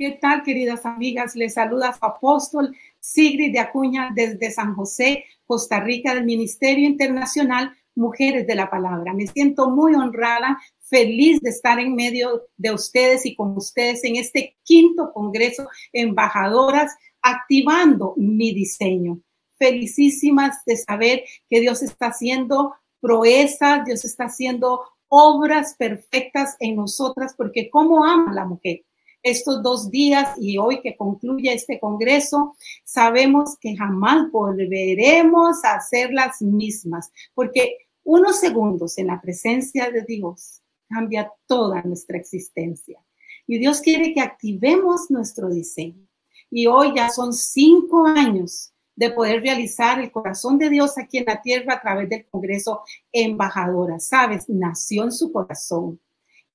¿Qué tal, queridas amigas? Les saluda su apóstol Sigrid de Acuña desde San José, Costa Rica, del Ministerio Internacional Mujeres de la Palabra. Me siento muy honrada, feliz de estar en medio de ustedes y con ustedes en este quinto Congreso Embajadoras, activando mi diseño. Felicísimas de saber que Dios está haciendo proezas, Dios está haciendo obras perfectas en nosotras, porque cómo ama la mujer estos dos días y hoy que concluye este Congreso, sabemos que jamás volveremos a ser las mismas, porque unos segundos en la presencia de Dios cambia toda nuestra existencia. Y Dios quiere que activemos nuestro diseño. Y hoy ya son cinco años de poder realizar el corazón de Dios aquí en la tierra a través del Congreso Embajadora. Sabes, nació en su corazón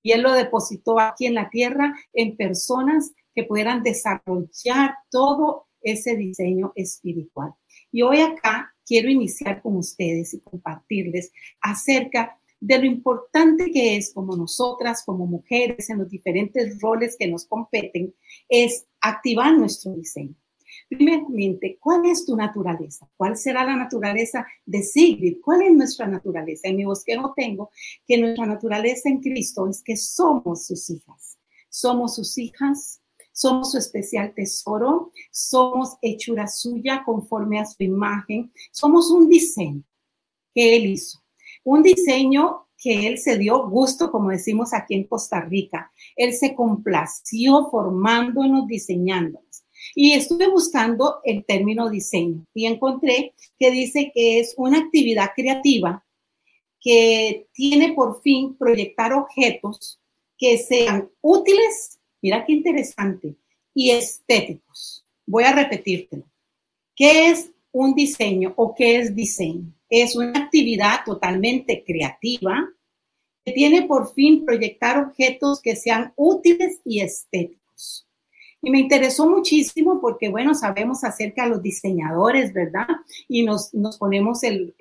y Él lo depositó aquí en la tierra en personas que pudieran desarrollar todo ese diseño espiritual. Y hoy acá quiero iniciar con ustedes y compartirles acerca de lo importante que es como nosotras, como mujeres, en los diferentes roles que nos competen, es activar nuestro diseño. Primeramente, ¿cuál es tu naturaleza? ¿Cuál será la naturaleza de Sigrid? ¿Cuál es nuestra naturaleza? En mi bosquejo tengo que nuestra naturaleza en Cristo es que somos sus hijas. Somos sus hijas, somos su especial tesoro, somos hechura suya conforme a su imagen, somos un diseño que Él hizo, un diseño que Él se dio gusto, como decimos aquí en Costa Rica. Él se complació formándonos, diseñándonos. Y estuve buscando el término diseño y encontré que dice que es una actividad creativa que tiene por fin proyectar objetos que sean útiles, mira qué interesante, y estéticos. Voy a repetírtelo. ¿Qué es un diseño o qué es diseño? Es una actividad totalmente creativa que tiene por fin proyectar objetos que sean útiles y estéticos. Y me interesó muchísimo porque, bueno, sabemos acerca de los diseñadores, ¿verdad? Y nos, nos ponemos el,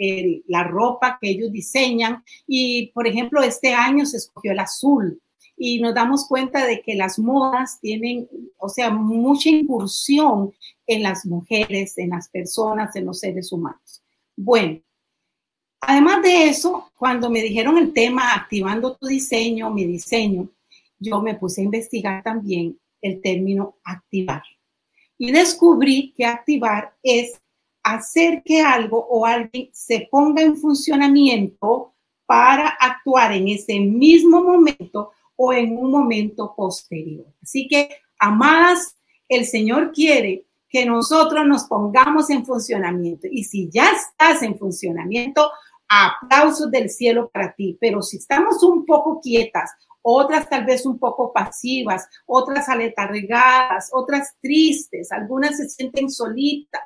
la ropa que ellos diseñan. Y, por ejemplo, este año se escogió el azul y nos damos cuenta de que las modas tienen, o sea, mucha incursión en las mujeres, en las personas, en los seres humanos. Bueno, además de eso, cuando me dijeron el tema activando tu diseño, mi diseño, yo me puse a investigar también el término activar. Y descubrí que activar es hacer que algo o alguien se ponga en funcionamiento para actuar en ese mismo momento o en un momento posterior. Así que, amadas, el Señor quiere que nosotros nos pongamos en funcionamiento. Y si ya estás en funcionamiento, aplausos del cielo para ti. Pero si estamos un poco quietas otras tal vez un poco pasivas, otras aletargadas, otras tristes, algunas se sienten solitas,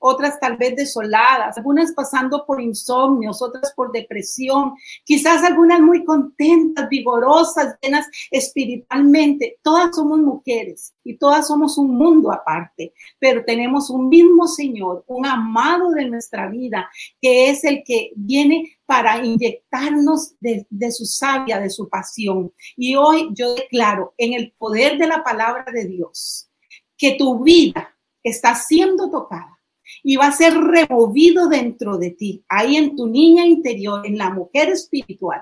otras tal vez desoladas, algunas pasando por insomnios, otras por depresión, quizás algunas muy contentas, vigorosas, llenas espiritualmente. Todas somos mujeres y todas somos un mundo aparte, pero tenemos un mismo Señor, un amado de nuestra vida, que es el que viene para inyectarnos de, su savia, de su pasión. Y hoy yo declaro en el poder de la palabra de Dios que tu vida está siendo tocada y va a ser removido dentro de ti, ahí en tu niña interior, en la mujer espiritual,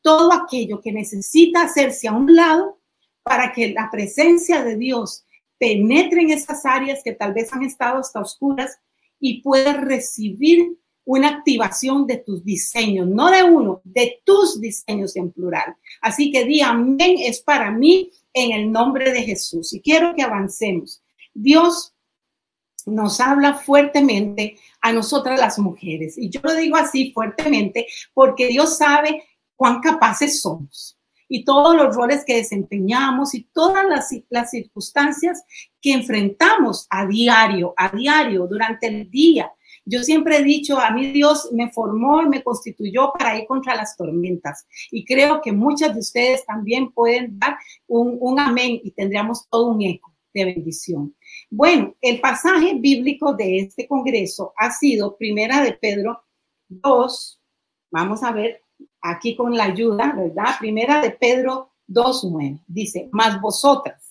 todo aquello que necesita hacerse a un lado para que la presencia de Dios penetre en esas áreas que tal vez han estado hasta oscuras y puedas recibir una activación de tus diseños, no de uno, de tus diseños en plural. Así que di amén es para mí en el nombre de Jesús. Y quiero que avancemos. Dios nos habla fuertemente a nosotras las mujeres. Y yo lo digo así fuertemente porque Dios sabe cuán capaces somos y todos los roles que desempeñamos y todas las, las circunstancias que enfrentamos a diario, a diario, durante el día. Yo siempre he dicho, a mí Dios me formó y me constituyó para ir contra las tormentas. Y creo que muchas de ustedes también pueden dar un, un amén y tendríamos todo un eco de bendición. Bueno, el pasaje bíblico de este congreso ha sido Primera de Pedro 2, vamos a ver aquí con la ayuda, ¿verdad? Primera de Pedro 2.9, dice, más vosotras,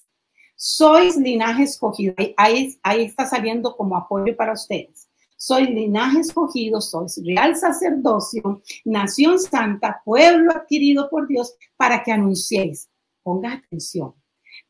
Sois linaje escogido. Ahí, ahí está saliendo como apoyo para ustedes. Soy linaje escogido, sois real sacerdocio, nación santa, pueblo adquirido por Dios, para que anunciéis. Ponga atención.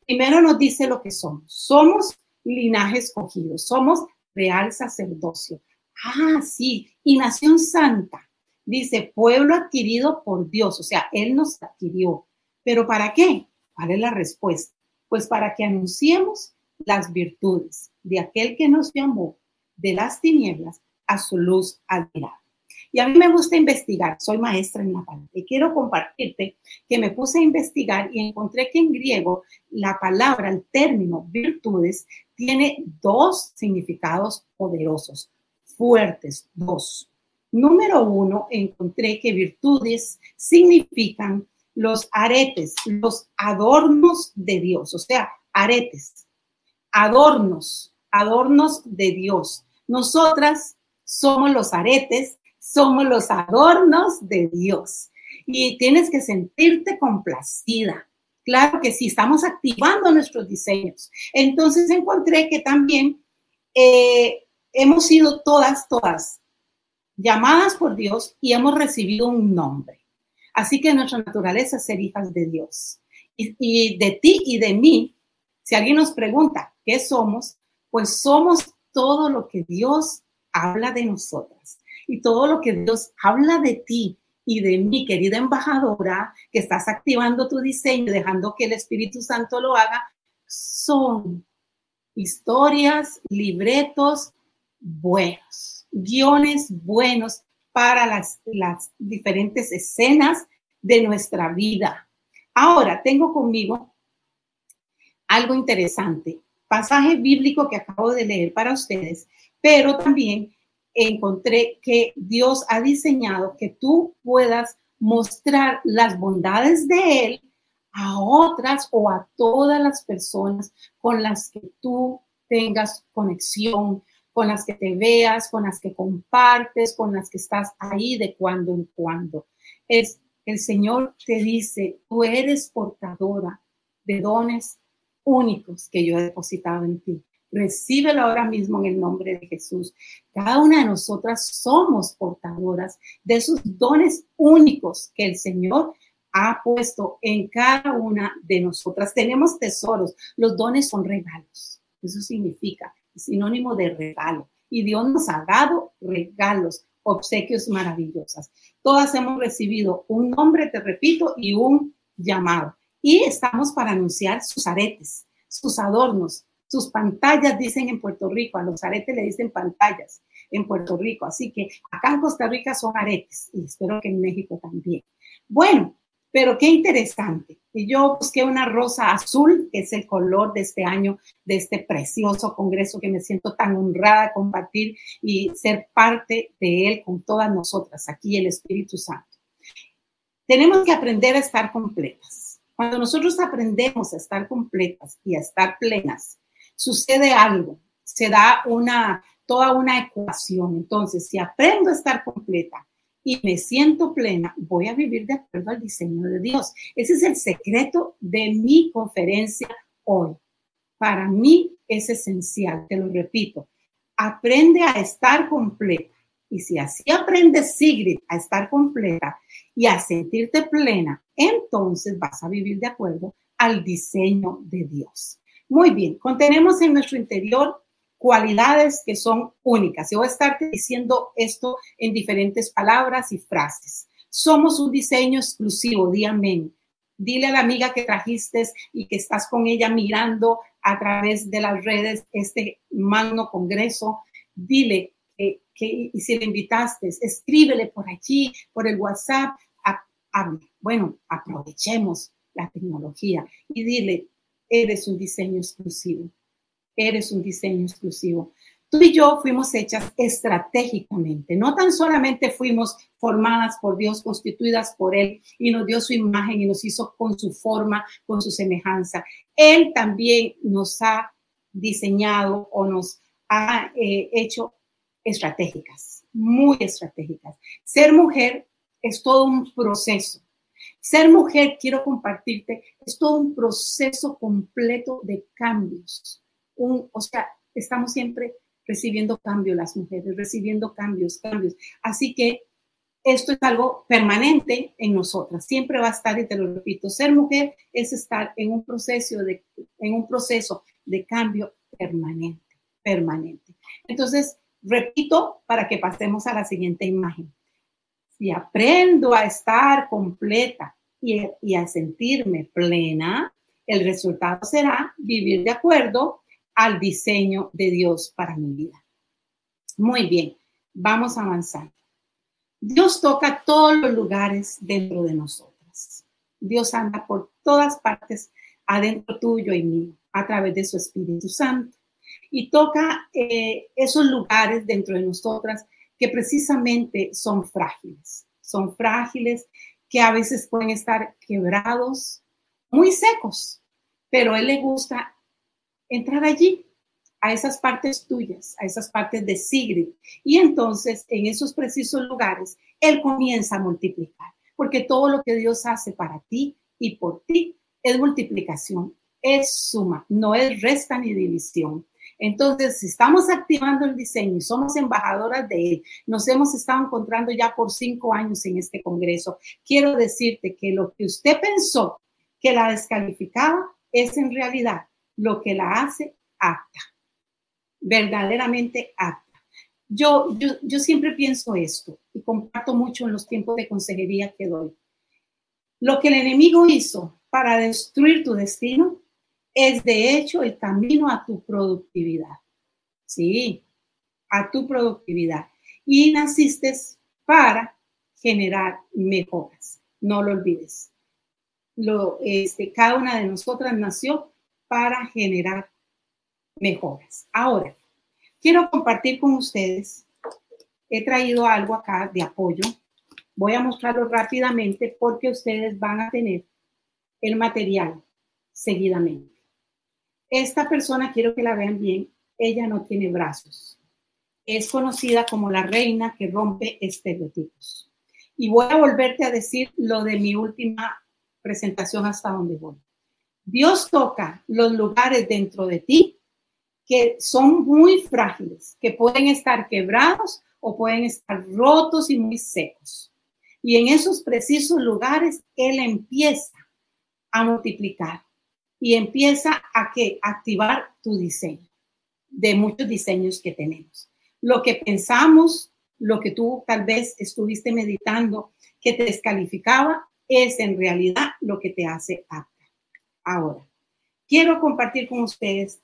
Primero nos dice lo que somos. Somos linaje escogido, somos real sacerdocio. Ah, sí, y nación santa. Dice, pueblo adquirido por Dios, o sea, Él nos adquirió. ¿Pero para qué? ¿Cuál es la respuesta? Pues para que anunciemos las virtudes de aquel que nos llamó de las tinieblas a su luz admirable. Y a mí me gusta investigar, soy maestra en la y quiero compartirte que me puse a investigar y encontré que en griego la palabra, el término virtudes, tiene dos significados poderosos, fuertes, dos. Número uno, encontré que virtudes significan los aretes, los adornos de Dios, o sea, aretes, adornos, adornos de Dios. Nosotras somos los aretes, somos los adornos de Dios. Y tienes que sentirte complacida. Claro que sí, estamos activando nuestros diseños. Entonces encontré que también eh, hemos sido todas, todas llamadas por Dios y hemos recibido un nombre. Así que nuestra naturaleza es ser hijas de Dios. Y, de ti y de mí, si alguien nos pregunta qué somos, pues somos todo lo que Dios habla de nosotras y todo lo que Dios habla de ti y de mi querida embajadora, que estás activando tu diseño, dejando que el Espíritu Santo lo haga, son historias, libretos buenos, guiones buenos para las, las diferentes escenas de nuestra vida. Ahora, tengo conmigo algo interesante, pasaje bíblico que acabo de leer para ustedes, pero también encontré que Dios ha diseñado que tú puedas mostrar las bondades de Él a otras o a todas las personas con las que tú tengas conexión, con las que te veas, con las que compartes, con las que estás ahí de cuando en cuando. Es el Señor te dice, tú eres portadora de dones únicos que yo he depositado en ti. Recíbelo ahora mismo en el nombre de Jesús. Cada una de nosotras somos portadoras de esos dones únicos que el Señor ha puesto en cada una de nosotras. Tenemos tesoros. Los dones son regalos. Eso significa sinónimo de regalo. Y Dios nos ha dado regalos, obsequios maravillosas. Todas hemos recibido un nombre, te repito, y un llamado. Y estamos para anunciar sus aretes, sus adornos, sus pantallas, dicen en Puerto Rico. A los aretes le dicen pantallas en Puerto Rico. Así que acá en Costa Rica son aretes y espero que en México también. Bueno, pero qué interesante. Y yo busqué una rosa azul, que es el color de este año, de este precioso congreso que me siento tan honrada de compartir y ser parte de él con todas nosotras, aquí el Espíritu Santo. Tenemos que aprender a estar completas. Cuando nosotros aprendemos a estar completas y a estar plenas, sucede algo, se da una, toda una ecuación. Entonces, si aprendo a estar completa, y me siento plena, voy a vivir de acuerdo al diseño de Dios. Ese es el secreto de mi conferencia hoy. Para mí es esencial, te lo repito, aprende a estar completa. Y si así aprendes, Sigrid, a estar completa y a sentirte plena, entonces vas a vivir de acuerdo al diseño de Dios. Muy bien, contenemos en nuestro interior cualidades que son únicas. Yo voy a estarte diciendo esto en diferentes palabras y frases. Somos un diseño exclusivo, di amén. Dile a la amiga que trajiste y que estás con ella mirando a través de las redes este magno congreso. Dile que, y si le invitaste, escríbele por allí, por el WhatsApp. Bueno, aprovechemos la tecnología y dile, eres un diseño exclusivo eres un diseño exclusivo. Tú y yo fuimos hechas estratégicamente, no tan solamente fuimos formadas por Dios, constituidas por Él y nos dio su imagen y nos hizo con su forma, con su semejanza. Él también nos ha diseñado o nos ha eh, hecho estratégicas, muy estratégicas. Ser mujer es todo un proceso. Ser mujer, quiero compartirte, es todo un proceso completo de cambios. O sea, estamos siempre recibiendo cambios las mujeres, recibiendo cambios, cambios. Así que esto es algo permanente en nosotras, siempre va a estar, y te lo repito, ser mujer es estar en un proceso de, en un proceso de cambio permanente, permanente. Entonces, repito para que pasemos a la siguiente imagen. Si aprendo a estar completa y, a sentirme plena, el resultado será vivir de acuerdo al diseño de Dios para mi vida. Muy bien, vamos a avanzar. Dios toca todos los lugares dentro de nosotras. Dios anda por todas partes adentro tuyo y mío a través de su Espíritu Santo y toca eh, esos lugares dentro de nosotras que precisamente son frágiles, son frágiles, que a veces pueden estar quebrados, muy secos, pero Él le gusta entrar allí, a esas partes tuyas, a esas partes de Sigrid. Y entonces, en esos precisos lugares, Él comienza a multiplicar, porque todo lo que Dios hace para ti y por ti es multiplicación, es suma, no es resta ni división. Entonces, si estamos activando el diseño y somos embajadoras de él, nos hemos estado encontrando ya por cinco años en este Congreso, quiero decirte que lo que usted pensó que la descalificaba es en realidad lo que la hace apta, verdaderamente apta. Yo, yo, yo siempre pienso esto y comparto mucho en los tiempos de consejería que doy. Lo que el enemigo hizo para destruir tu destino es de hecho el camino a tu productividad. Sí, a tu productividad. Y naciste para generar mejoras. No lo olvides. Lo, este, cada una de nosotras nació para generar mejoras. Ahora, quiero compartir con ustedes, he traído algo acá de apoyo. Voy a mostrarlo rápidamente porque ustedes van a tener el material seguidamente. Esta persona, quiero que la vean bien, ella no tiene brazos. Es conocida como la reina que rompe estereotipos. Y voy a volverte a decir lo de mi última presentación hasta donde voy. Dios toca los lugares dentro de ti que son muy frágiles, que pueden estar quebrados o pueden estar rotos y muy secos. Y en esos precisos lugares Él empieza a multiplicar y empieza a que activar tu diseño de muchos diseños que tenemos. Lo que pensamos, lo que tú tal vez estuviste meditando que te descalificaba, es en realidad lo que te hace apta. Ahora, quiero compartir con ustedes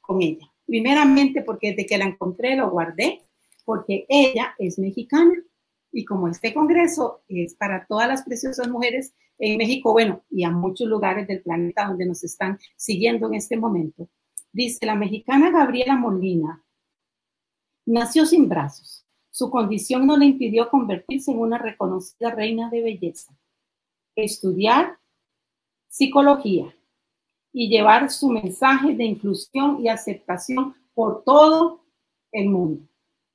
con ella. Primeramente porque desde que la encontré lo guardé, porque ella es mexicana y como este congreso es para todas las preciosas mujeres en México, bueno, y a muchos lugares del planeta donde nos están siguiendo en este momento, dice la mexicana Gabriela Molina, nació sin brazos. Su condición no le impidió convertirse en una reconocida reina de belleza, estudiar psicología y llevar su mensaje de inclusión y aceptación por todo el mundo.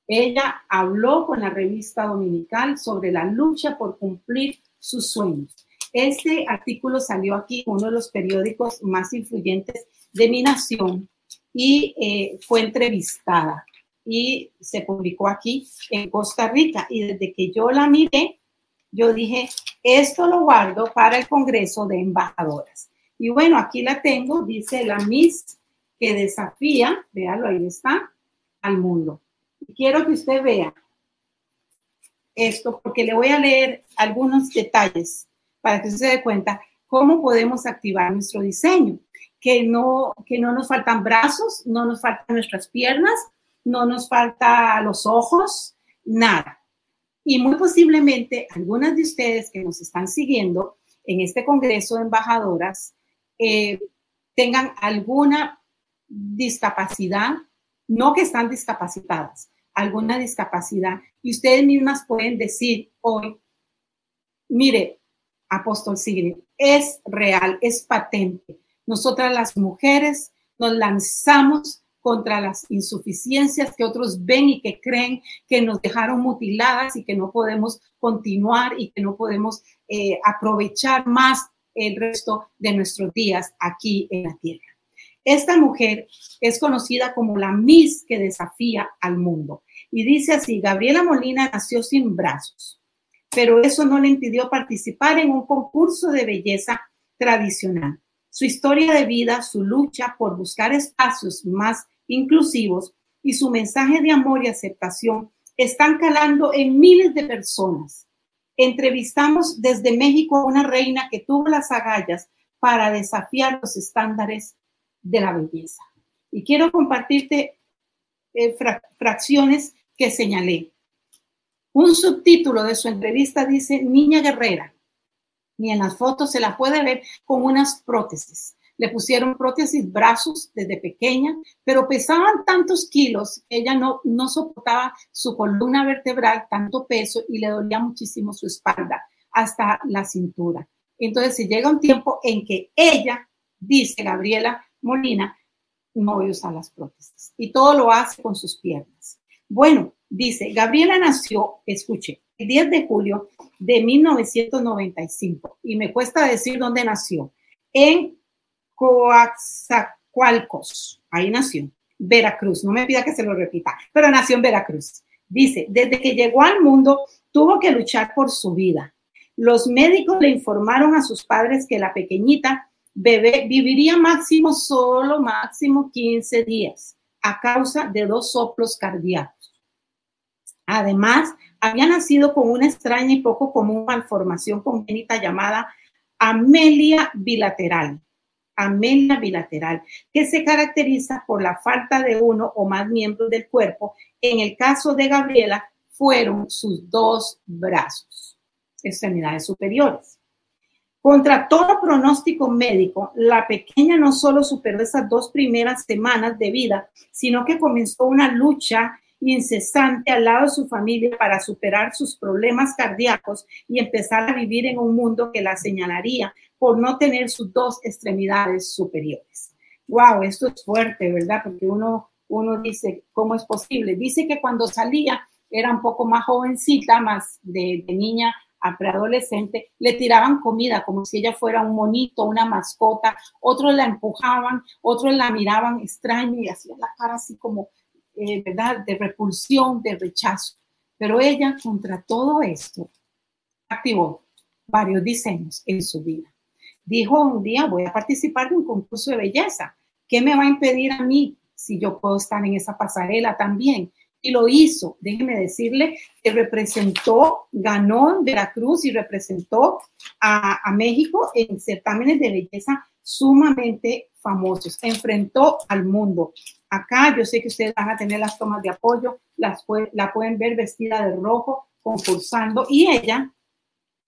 Ella habló con la revista dominical sobre la lucha por cumplir sus sueños. Este artículo salió aquí uno de los periódicos más influyentes de mi nación y eh, fue entrevistada y se publicó aquí en Costa Rica. Y desde que yo la miré, yo dije, esto lo guardo para el Congreso de Embajadoras. Y bueno, aquí la tengo, dice la Miss que desafía, véalo, ahí está, al mundo quiero que usted vea esto porque le voy a leer algunos detalles para que se dé cuenta cómo podemos activar nuestro diseño. Que no, que no nos faltan brazos, no nos faltan nuestras piernas, no nos falta los ojos, nada. Y muy posiblemente algunas de ustedes que nos están siguiendo en este Congreso de Embajadoras eh, tengan alguna discapacidad, no que están discapacitadas, alguna discapacidad y ustedes mismas pueden decir hoy, mire, apóstol Sigrid, es real, es patente. Nosotras las mujeres nos lanzamos contra las insuficiencias que otros ven y que creen que nos dejaron mutiladas y que no podemos continuar y que no podemos eh, aprovechar más el resto de nuestros días aquí en la tierra. Esta mujer es conocida como la Miss que desafía al mundo. Y dice así, Gabriela Molina nació sin brazos, pero eso no le impidió participar en un concurso de belleza tradicional. Su historia de vida, su lucha por buscar espacios más inclusivos y su mensaje de amor y aceptación están calando en miles de personas. Entrevistamos desde México a una reina que tuvo las agallas para desafiar los estándares de la belleza. Y quiero compartirte eh, fracciones que señalé. Un subtítulo de su entrevista dice Niña guerrera. Y en las fotos se la puede ver con unas prótesis. Le pusieron prótesis brazos desde pequeña, pero pesaban tantos kilos que ella no, no soportaba su columna vertebral, tanto peso, y le dolía muchísimo su espalda hasta la cintura. Entonces, si llega un tiempo en que ella, dice Gabriela, Molina no voy a usar las prótesis. Y todo lo hace con sus piernas. Bueno, dice, Gabriela nació, escuche, el 10 de julio de 1995. Y me cuesta decir dónde nació. En Coaxacualcos. Ahí nació. Veracruz. No me pida que se lo repita, pero nació en Veracruz. Dice, desde que llegó al mundo, tuvo que luchar por su vida. Los médicos le informaron a sus padres que la pequeñita bebé viviría máximo solo máximo 15 días a causa de dos soplos cardíacos. Además, había nacido con una extraña y poco común malformación congénita llamada amelia bilateral. Amelia bilateral, que se caracteriza por la falta de uno o más miembros del cuerpo. En el caso de Gabriela, fueron sus dos brazos, extremidades superiores. Contra todo pronóstico médico, la pequeña no solo superó esas dos primeras semanas de vida, sino que comenzó una lucha incesante al lado de su familia para superar sus problemas cardíacos y empezar a vivir en un mundo que la señalaría por no tener sus dos extremidades superiores. Wow, esto es fuerte, ¿verdad? Porque uno, uno dice, ¿cómo es posible? Dice que cuando salía era un poco más jovencita, más de, de niña a preadolescente, le tiraban comida como si ella fuera un monito, una mascota, otros la empujaban, otros la miraban extraño y hacían la cara así como, eh, ¿verdad?, de repulsión, de rechazo. Pero ella, contra todo esto, activó varios diseños en su vida. Dijo un día, voy a participar de un concurso de belleza. ¿Qué me va a impedir a mí si yo puedo estar en esa pasarela también? Y lo hizo. Déjeme decirle que representó, ganó Veracruz y representó a, a, México en certámenes de belleza sumamente famosos. Enfrentó al mundo. Acá yo sé que ustedes van a tener las tomas de apoyo, las la pueden ver vestida de rojo, concursando. Y ella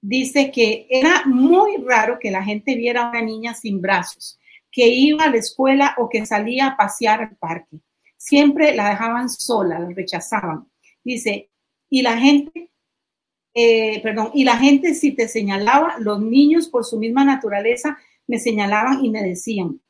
dice que era muy raro que la gente viera a una niña sin brazos, que iba a la escuela o que salía a pasear al parque siempre la dejaban sola, la rechazaban. Dice, y la gente, eh, perdón, y la gente si te señalaba, los niños por su misma naturaleza me señalaban y me decían,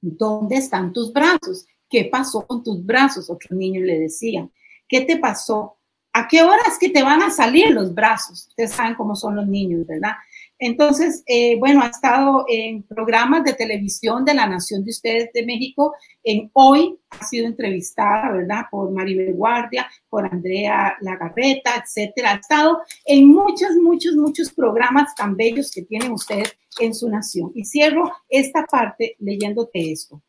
¿dónde están tus brazos? ¿Qué pasó con tus brazos? Otros niños le decían, ¿qué te pasó? ¿A qué horas que te van a salir los brazos? Ustedes saben cómo son los niños, ¿verdad? Entonces, eh, bueno, ha estado en programas de televisión de la Nación de Ustedes de México. En hoy ha sido entrevistada, ¿verdad? Por Maribel Guardia, por Andrea Lagarreta, etcétera. Ha estado en muchos, muchos, muchos programas tan bellos que tienen ustedes en su nación. Y cierro esta parte leyéndote esto.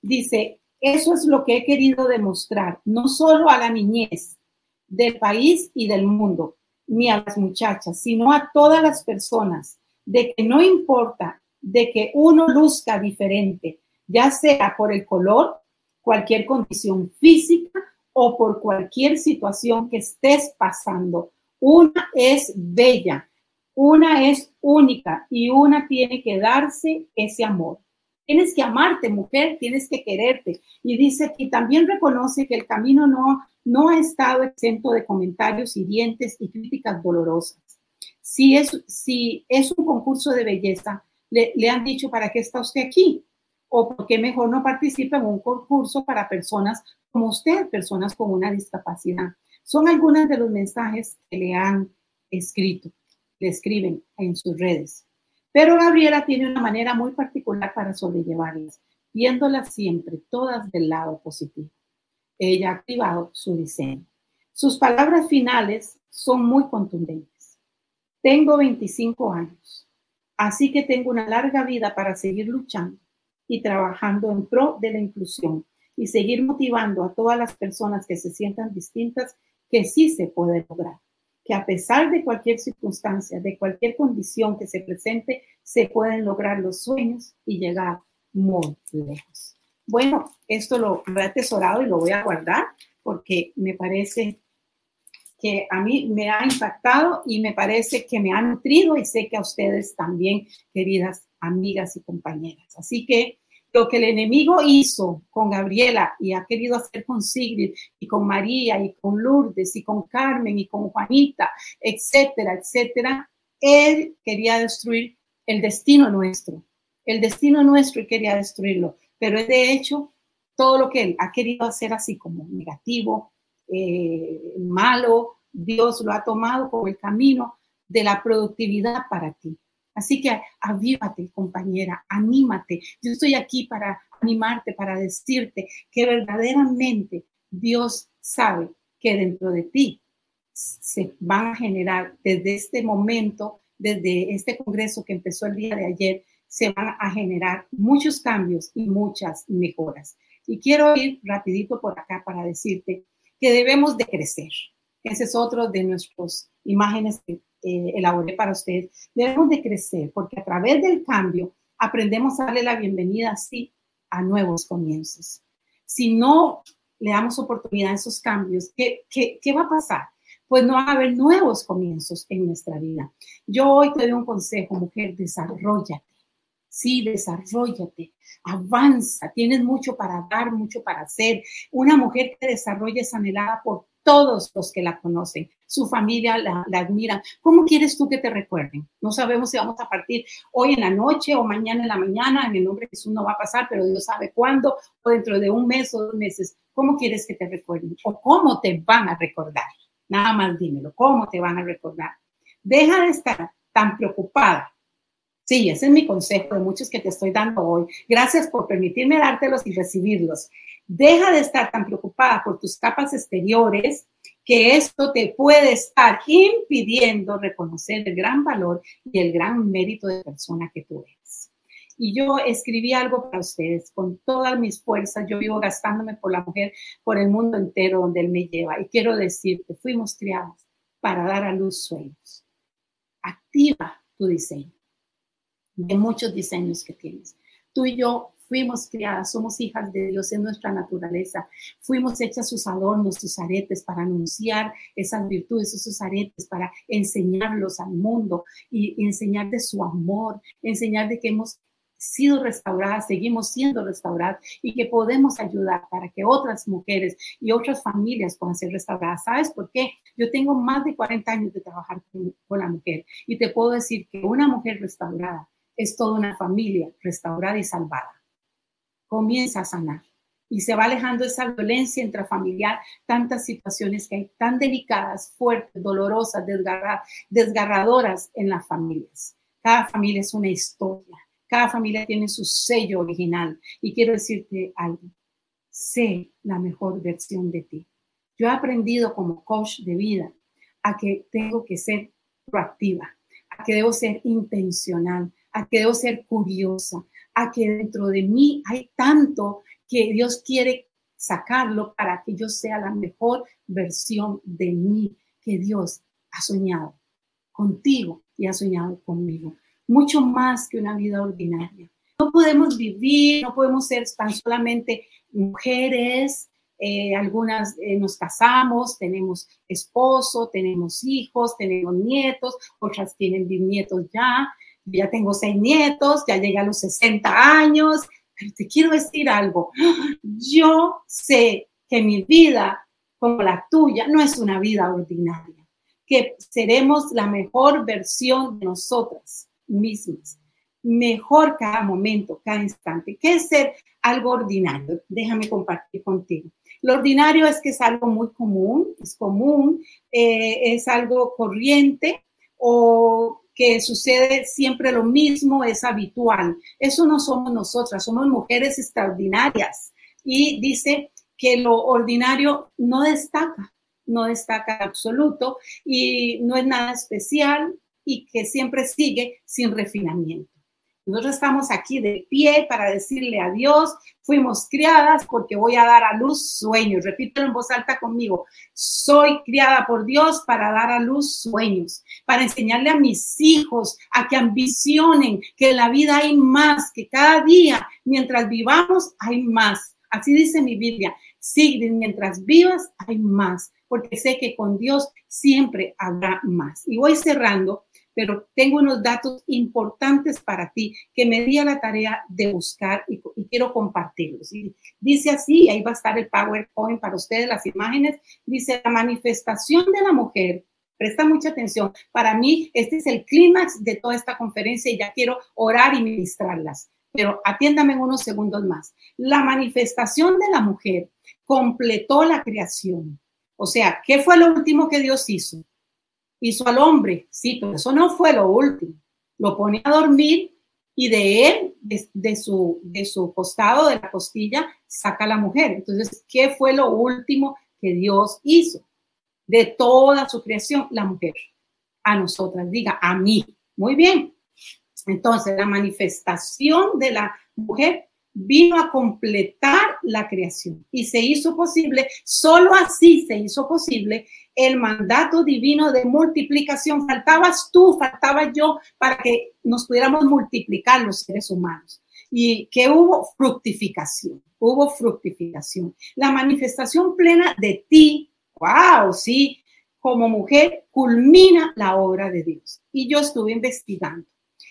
Dice, eso es lo que he querido demostrar, no solo a la niñez del país y del mundo, ni a las muchachas, sino a todas las personas, de que no importa de que uno luzca diferente, ya sea por el color, cualquier condición física o por cualquier situación que estés pasando. Una es bella, una es única y una tiene que darse ese amor. Tienes que amarte, mujer, tienes que quererte. Y dice, y también reconoce que el camino no, no ha estado exento de comentarios hirientes y críticas dolorosas. Si es, un concurso de belleza, le, le han dicho, ¿para qué está usted aquí? O por qué mejor no participa en un concurso para personas como usted, personas con una discapacidad. Son algunos de los mensajes que le han escrito. le escriben en sus redes. Pero Gabriela tiene una manera muy particular para sobrellevarlas, viéndolas siempre todas del lado positivo. Ella ha activado su diseño. Sus palabras finales son muy contundentes. Tengo 25 años, así que tengo una larga vida para seguir luchando y trabajando en pro de la inclusión y seguir motivando a todas las personas que se sientan distintas que sí se puede lograr, que a pesar de cualquier circunstancia, de cualquier condición que se presente, se pueden lograr los sueños y llegar muy lejos. Bueno, esto lo he atesorado y lo voy a guardar porque me parece que a mí me ha impactado y me parece que me ha nutrido y sé que a ustedes también, queridas amigas y compañeras. Así que lo que el enemigo hizo con Gabriela y ha querido hacer con Sigrid y con María y con Lourdes y con Carmen y con Juanita, etcétera, etcétera, él quería destruir el destino nuestro, el destino nuestro y quería destruirlo, pero de hecho todo lo que él ha querido hacer así como negativo, eh, malo, Dios lo ha tomado como el camino de la productividad para ti. Así que avívate, compañera, anímate. Yo estoy aquí para animarte, para decirte que verdaderamente Dios sabe que dentro de ti se van a generar desde este momento, desde este congreso que empezó el día de ayer, se van a generar muchos cambios y muchas mejoras. Y quiero ir rapidito por acá para decirte que debemos de crecer. Ese es otro de nuestras imágenes que eh, elaboré para ustedes, debemos de crecer porque a través del cambio aprendemos a darle la bienvenida así a nuevos comienzos. Si no le damos oportunidad a esos cambios, ¿qué, qué, qué va a pasar? Pues no va a haber nuevos comienzos en nuestra vida. Yo hoy te doy un consejo, mujer, desarrollate. Sí, desarrollate, avanza, tienes mucho para dar, mucho para hacer. Una mujer que desarrolla es anhelada por todos los que la conocen, su familia la, admira. ¿Cómo quieres tú que te recuerden? No sabemos si vamos a partir hoy en la noche o mañana en la mañana, en el nombre de Jesús no va a pasar, pero Dios sabe cuándo, o dentro de un mes o dos meses. ¿Cómo quieres que te recuerden? ¿O cómo te van a recordar? Nada más dímelo, ¿cómo te van a recordar? Deja de estar tan preocupada Sí, ese es mi consejo de muchos que te estoy dando hoy. Gracias por permitirme dártelos y recibirlos. Deja de estar tan preocupada por tus capas exteriores que esto te puede estar impidiendo reconocer el gran valor y el gran mérito de persona que tú eres. Y yo escribí algo para ustedes con todas mis fuerzas. Yo vivo gastándome por la mujer, por el mundo entero donde Él me lleva. Y quiero decirte, fuimos criadas para dar a luz sueños. Activa tu diseño de muchos diseños que tienes. Tú y yo Fuimos criadas, somos hijas de Dios en nuestra naturaleza. Fuimos hechas sus adornos, sus aretes para anunciar esas virtudes, esos aretes para enseñarlos al mundo y, enseñar de su amor, enseñar de que hemos sido restauradas, seguimos siendo restauradas y que podemos ayudar para que otras mujeres y otras familias puedan ser restauradas. ¿Sabes por qué? Yo tengo más de 40 años de trabajar con, con la mujer y te puedo decir que una mujer restaurada es toda una familia restaurada y salvada. Comienza a sanar. Y se va alejando esa violencia intrafamiliar, tantas situaciones que hay tan delicadas, fuertes, dolorosas, desgarradoras en las familias. Cada familia es una historia, cada familia tiene su sello original. Y quiero decirte algo, sé la mejor versión de ti. Yo he aprendido como coach de vida a que tengo que ser proactiva, a que debo ser intencional, a que debo ser curiosa, a que dentro de mí hay tanto que Dios quiere sacarlo para que yo sea la mejor versión de mí que Dios ha soñado contigo y ha soñado conmigo. Mucho más que una vida ordinaria. No podemos vivir, no podemos ser tan solamente mujeres, eh, algunas eh, nos casamos, tenemos esposo, tenemos hijos, tenemos nietos, otras tienen bisnietos ya, ya tengo seis nietos, ya llegué a los 60 años, pero te quiero decir algo, yo sé que mi vida como la tuya no es una vida ordinaria, que seremos la mejor versión de nosotras mismas, mejor cada momento, cada instante. ¿Qué es ser algo ordinario? Déjame compartir contigo. Lo ordinario es que es algo muy común, es común, eh, es algo corriente, o que sucede siempre lo mismo, es habitual. Eso no somos nosotras, somos mujeres extraordinarias. Y dice que lo ordinario no destaca, no destaca absoluto y no es nada especial y que siempre sigue sin refinamiento. Nosotros estamos aquí de pie para decirle a Dios, fuimos criadas porque voy a dar a luz sueños. Repítelo en voz alta conmigo. Soy criada por Dios para dar a luz sueños, para enseñarle a mis hijos a que ambicionen, que en la vida hay más, que cada día, mientras vivamos, hay más. Así dice mi Biblia. Sigrid, mientras vivas, hay más, porque sé que con Dios siempre habrá más. Y voy cerrando pero tengo unos datos importantes para ti que me di a la tarea de buscar y, quiero compartirlos. dice así, ahí va a estar el PowerPoint para ustedes, las imágenes, dice la manifestación de la mujer. Presta mucha atención. Para mí, este es el clímax de toda esta conferencia y ya quiero orar y ministrarlas. Pero atiéndame en unos segundos más. La manifestación de la mujer completó la creación. O sea, ¿qué fue lo último que Dios hizo? Hizo al hombre, sí, pero eso no fue lo último. Lo pone a dormir y de él, de, su, de su costado, de la costilla, saca a la mujer. Entonces, ¿qué fue lo último que Dios hizo? De toda su creación, la mujer. A nosotras, diga, a mí. Muy bien. Entonces, la manifestación de la mujer vino a completar la creación y se hizo posible, solo así se hizo posible el mandato divino de multiplicación. Faltabas tú, faltaba yo para que nos pudiéramos multiplicar los seres humanos. Y que hubo fructificación, hubo fructificación. La manifestación plena de ti, wow, sí, como mujer, culmina la obra de Dios. Y yo estuve investigando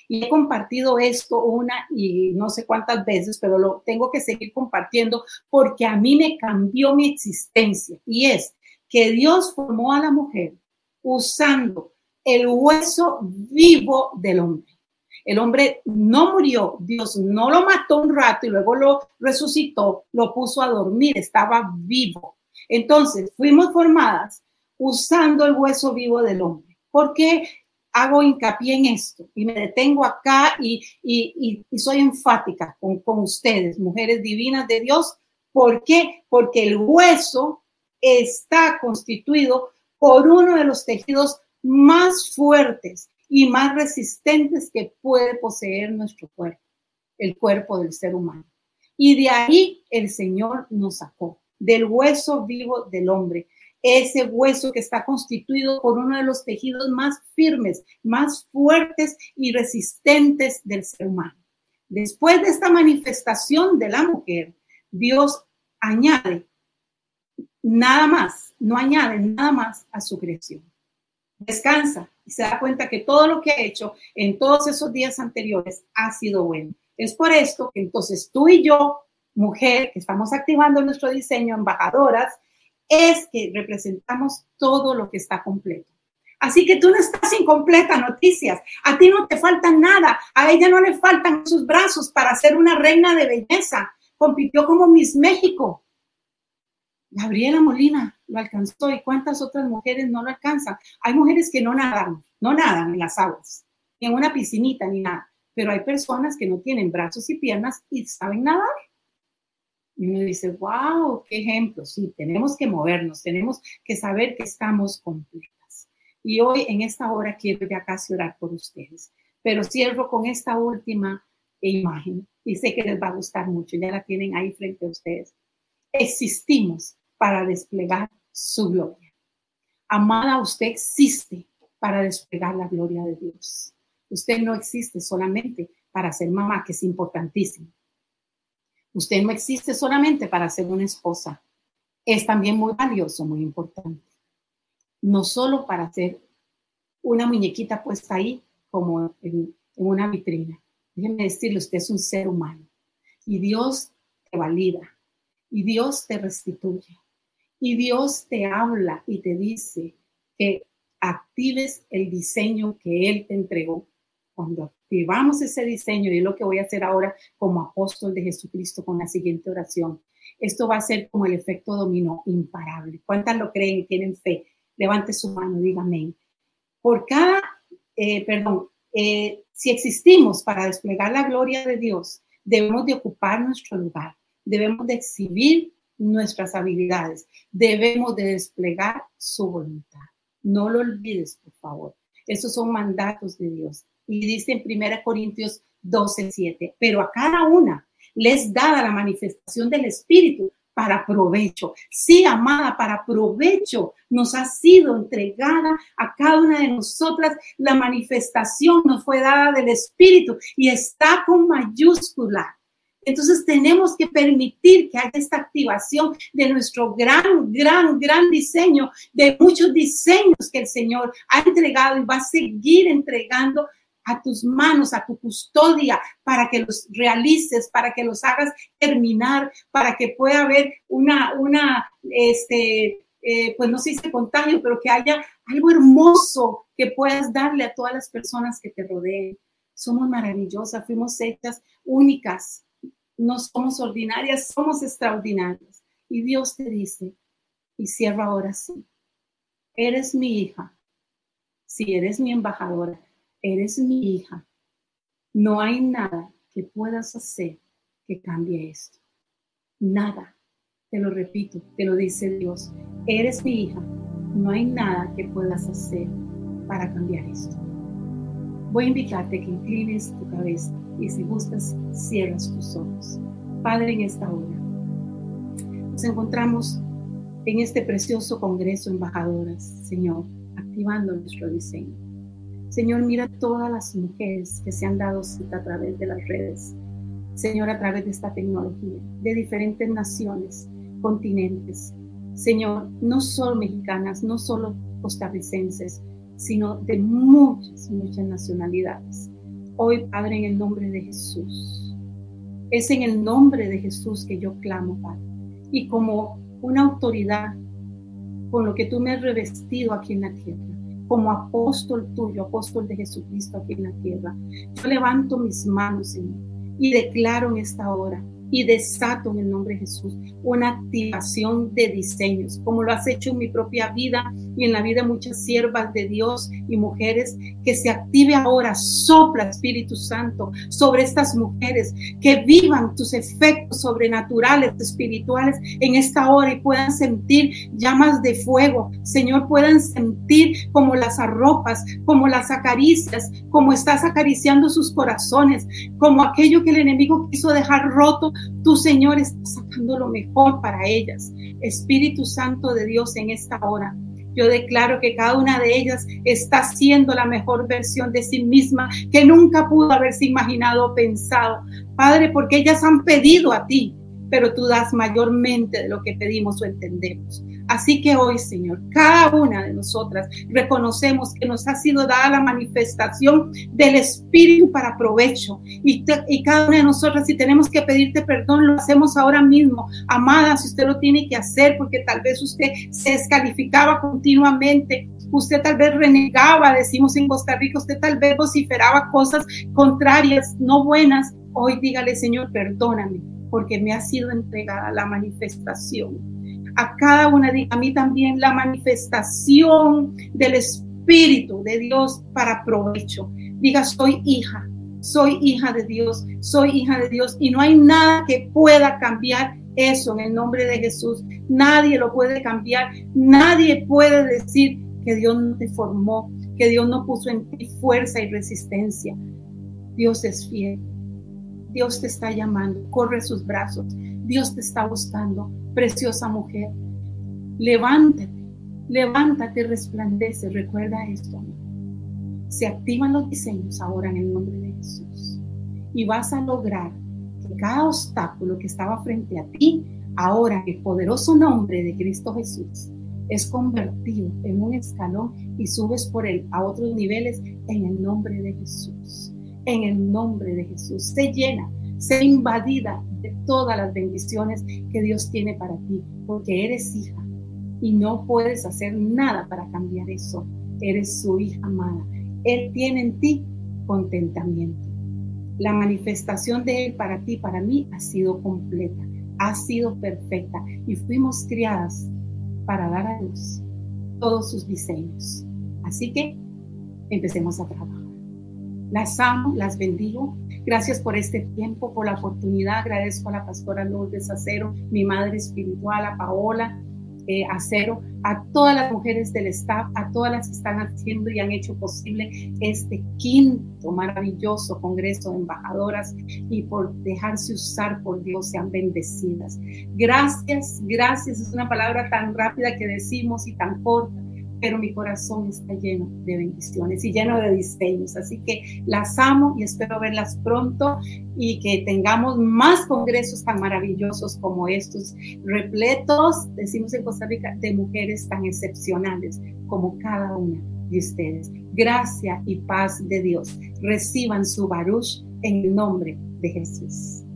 y he compartido esto una y no sé cuántas veces, pero lo tengo que seguir compartiendo porque a mí me cambió mi existencia y es que Dios formó a la mujer usando el hueso vivo del hombre. El hombre no murió, Dios no lo mató un rato y luego lo resucitó, lo puso a dormir, estaba vivo. Entonces, fuimos formadas usando el hueso vivo del hombre. ¿Por qué hago hincapié en esto y me detengo acá y, soy enfática con, ustedes, mujeres divinas de Dios? ¿Por qué? Porque el hueso está constituido por uno de los tejidos más fuertes y más resistentes que puede poseer nuestro cuerpo, el cuerpo del ser humano. Y de ahí el Señor nos sacó, del hueso vivo del hombre, ese hueso que está constituido por uno de los tejidos más firmes, más fuertes y resistentes del ser humano. Después de esta manifestación de la mujer, Dios añade nada más, no añade nada más a su creación. Descansa y se da cuenta que todo lo que ha hecho en todos esos días anteriores ha sido bueno. Es por esto que entonces tú y yo, mujer, que estamos activando nuestro diseño, embajadoras, es que representamos todo lo que está completo. Así que tú no estás incompleta, noticias. A ti no te falta nada. A ella no le faltan sus brazos para ser una reina de belleza. Compitió como Miss México. Gabriela Molina lo alcanzó y cuántas otras mujeres no lo alcanzan. Hay mujeres que no nadan, no nadan en las aguas, ni en una piscinita, ni nada. Pero hay personas que no tienen brazos y piernas y saben nadar. Y uno dice, wow, qué ejemplo. Sí, tenemos que movernos, tenemos que saber que estamos completas. Y hoy en esta hora quiero ya casi orar por ustedes. Pero cierro con esta última imagen y sé que les va a gustar mucho. Ya la tienen ahí frente a ustedes. Existimos para desplegar su gloria. Amada, usted existe para desplegar la gloria de Dios. Usted no existe solamente para ser mamá, que es importantísimo. Usted no existe solamente para ser una esposa. Es también muy valioso, muy importante. No solo para ser una muñequita puesta ahí como en, una vitrina. Déjeme decirle, usted es un ser humano y Dios te valida y Dios te restituye y Dios te habla y te dice que actives el diseño que Él te entregó. Cuando activamos ese diseño, y es lo que voy a hacer ahora como apóstol de Jesucristo con la siguiente oración, esto va a ser como el efecto dominó imparable. ¿Cuántas lo creen y tienen fe? Levante su mano, diga amén. Por cada eh, perdón, eh, si existimos para desplegar la gloria de Dios, debemos de ocupar nuestro lugar, debemos de exhibir nuestras habilidades, debemos de desplegar su voluntad. No lo olvides, por favor. Esos son mandatos de Dios. Y dice en 1 Corintios 12, 7, pero a cada una les dada la manifestación del Espíritu para provecho. Sí, amada, para provecho nos ha sido entregada a cada una de nosotras. La manifestación nos fue dada del Espíritu y está con mayúscula. Entonces tenemos que permitir que haya esta activación de nuestro gran, gran, gran diseño, de muchos diseños que el Señor ha entregado y va a seguir entregando a tus manos, a tu custodia, para que los realices, para que los hagas terminar, para que pueda haber una, una, este, eh, pues no sé si contagio, pero que haya algo hermoso que puedas darle a todas las personas que te rodeen. Somos maravillosas, fuimos hechas únicas, no somos ordinarias, somos extraordinarias. Y Dios te dice, y cierra ahora sí, eres mi hija, si eres mi embajadora, eres mi hija. No hay nada que puedas hacer que cambie esto. Nada. Te lo repito, te lo dice Dios. Eres mi hija. No hay nada que puedas hacer para cambiar esto. Voy a invitarte a que inclines tu cabeza y si gustas, cierras tus ojos. Padre, en esta hora nos encontramos en este precioso Congreso Embajadoras, Señor, activando nuestro diseño Señor, mira todas las mujeres que se han dado cita a través de las redes. Señor, a través de esta tecnología, de diferentes naciones, continentes. Señor, no solo mexicanas, no solo costarricenses, sino de muchas, muchas nacionalidades. Hoy, Padre, en el nombre de Jesús. Es en el nombre de Jesús que yo clamo, Padre. Y como una autoridad con lo que tú me has revestido aquí en la tierra, como apóstol tuyo, apóstol de Jesucristo aquí en la tierra. Yo levanto mis manos, Señor, y declaro en esta hora y desato en el nombre de Jesús una activación de diseños, como lo has hecho en mi propia vida y en la vida muchas siervas de Dios y mujeres, que se active ahora, sopla Espíritu Santo sobre estas mujeres, que vivan tus efectos sobrenaturales, espirituales en esta hora y puedan sentir llamas de fuego, Señor, puedan sentir como las arropas, como las acaricias, como estás acariciando sus corazones, como aquello que el enemigo quiso dejar roto, tu Señor está sacando lo mejor para ellas. Espíritu Santo de Dios en esta hora. Yo declaro que cada una de ellas está siendo la mejor versión de sí misma que nunca pudo haberse imaginado o pensado. Padre, porque ellas han pedido a ti, pero tú das mayormente de lo que pedimos o entendemos. Así que hoy, Señor, cada una de nosotras reconocemos que nos ha sido dada la manifestación del Espíritu para provecho. Y, cada una de nosotras, si tenemos que pedirte perdón, lo hacemos ahora mismo. Amada, si usted lo tiene que hacer, porque tal vez usted se descalificaba continuamente, usted tal vez renegaba, decimos en Costa Rica, usted tal vez vociferaba cosas contrarias, no buenas. Hoy dígale, Señor, perdóname, porque me ha sido entregada la manifestación a cada una, a mí también, la manifestación del Espíritu de Dios para provecho. Diga, soy hija, soy hija de Dios, soy hija de Dios y no hay nada que pueda cambiar eso en el nombre de Jesús. Nadie lo puede cambiar, nadie puede decir que Dios no te formó, que Dios no puso en ti fuerza y resistencia. Dios es fiel. Dios te está llamando, corre sus brazos. Dios te está buscando, preciosa mujer. Levántate, levántate, resplandece. Recuerda esto. Se activan los diseños ahora en el nombre de Jesús. Y vas a lograr que cada obstáculo que estaba frente a ti, ahora el poderoso nombre de Cristo Jesús, es convertido en un escalón y subes por él a otros niveles en el nombre de Jesús. En el nombre de Jesús. Se llena, se invadida de todas las bendiciones que Dios tiene para ti, porque eres hija y no puedes hacer nada para cambiar eso. Eres su hija amada. Él tiene en ti contentamiento. La manifestación de Él para ti, para mí, ha sido completa, ha sido perfecta y fuimos criadas para dar a luz todos sus diseños. Así que empecemos a trabajar. Las amo, las bendigo. Gracias por este tiempo, por la oportunidad. Agradezco a la pastora Lourdes Acero, mi madre espiritual, a Paola eh, Acero, a todas las mujeres del staff, a todas las que están haciendo y han hecho posible este quinto maravilloso Congreso de Embajadoras y por dejarse usar por Dios, sean bendecidas. Gracias, gracias. Es una palabra tan rápida que decimos y tan corta pero mi corazón está lleno de bendiciones y lleno de diseños. Así que las amo y espero verlas pronto y que tengamos más congresos tan maravillosos como estos, repletos, decimos en Costa Rica, de mujeres tan excepcionales como cada una de ustedes. Gracia y paz de Dios. Reciban su baruch en el nombre de Jesús.